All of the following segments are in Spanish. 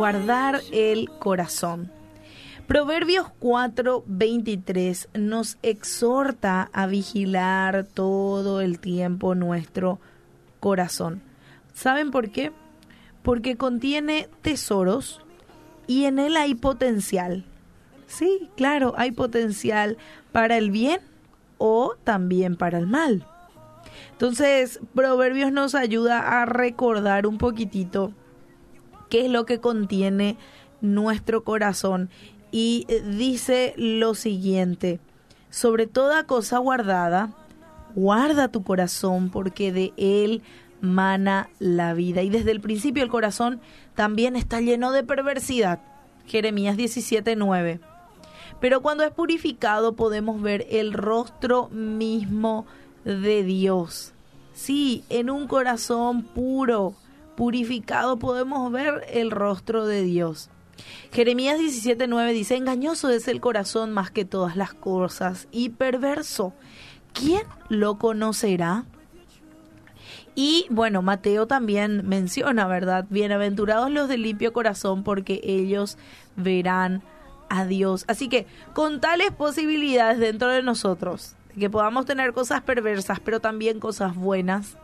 guardar el corazón. Proverbios 4:23 nos exhorta a vigilar todo el tiempo nuestro corazón. ¿Saben por qué? Porque contiene tesoros y en él hay potencial. Sí, claro, hay potencial para el bien o también para el mal. Entonces, Proverbios nos ayuda a recordar un poquitito qué es lo que contiene nuestro corazón y eh, dice lo siguiente, sobre toda cosa guardada, guarda tu corazón porque de él mana la vida. Y desde el principio el corazón también está lleno de perversidad. Jeremías 17:9. Pero cuando es purificado podemos ver el rostro mismo de Dios. Sí, en un corazón puro, purificado, podemos ver el rostro de Dios. Jeremías 17:9 dice, engañoso es el corazón más que todas las cosas y perverso. ¿Quién lo conocerá? Y bueno, Mateo también menciona, ¿verdad? Bienaventurados los de limpio corazón porque ellos verán a Dios. Así que con tales posibilidades dentro de nosotros, que podamos tener cosas perversas, pero también cosas buenas,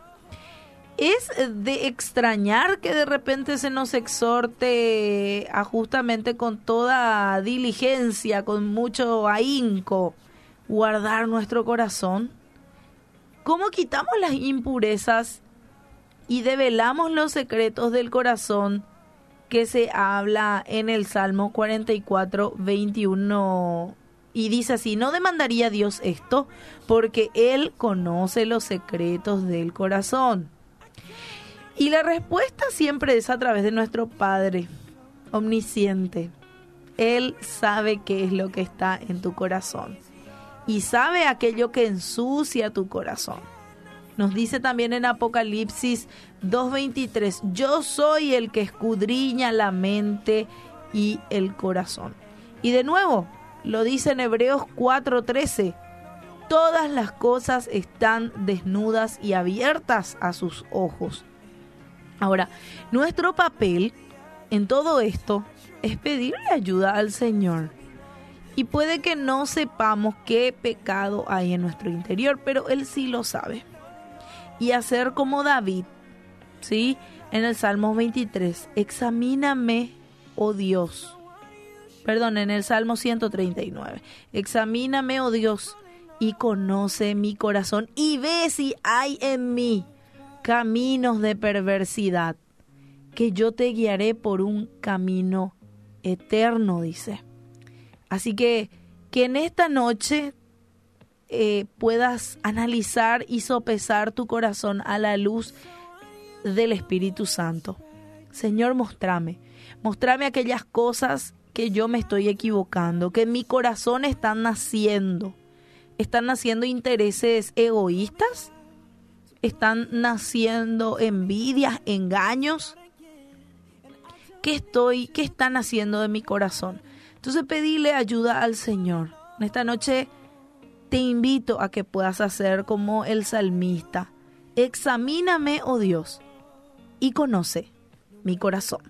es de extrañar que de repente se nos exhorte a justamente con toda diligencia, con mucho ahínco, guardar nuestro corazón. ¿Cómo quitamos las impurezas y develamos los secretos del corazón que se habla en el Salmo 44, 21? Y dice así, no demandaría Dios esto porque Él conoce los secretos del corazón. Y la respuesta siempre es a través de nuestro Padre omnisciente. Él sabe qué es lo que está en tu corazón y sabe aquello que ensucia tu corazón. Nos dice también en Apocalipsis 2.23, yo soy el que escudriña la mente y el corazón. Y de nuevo, lo dice en Hebreos 4.13, todas las cosas están desnudas y abiertas a sus ojos. Ahora, nuestro papel en todo esto es pedirle ayuda al Señor. Y puede que no sepamos qué pecado hay en nuestro interior, pero Él sí lo sabe. Y hacer como David, ¿sí? En el Salmo 23, examíname, oh Dios. Perdón, en el Salmo 139, examíname, oh Dios, y conoce mi corazón y ve si hay en mí caminos de perversidad, que yo te guiaré por un camino eterno, dice. Así que que en esta noche eh, puedas analizar y sopesar tu corazón a la luz del Espíritu Santo. Señor, mostrame, mostrame aquellas cosas que yo me estoy equivocando, que en mi corazón están naciendo. ¿Están naciendo intereses egoístas? Están naciendo envidias, engaños. ¿Qué estoy, qué están haciendo de mi corazón? Entonces pedile ayuda al Señor. En esta noche te invito a que puedas hacer como el salmista. Examíname, oh Dios, y conoce mi corazón.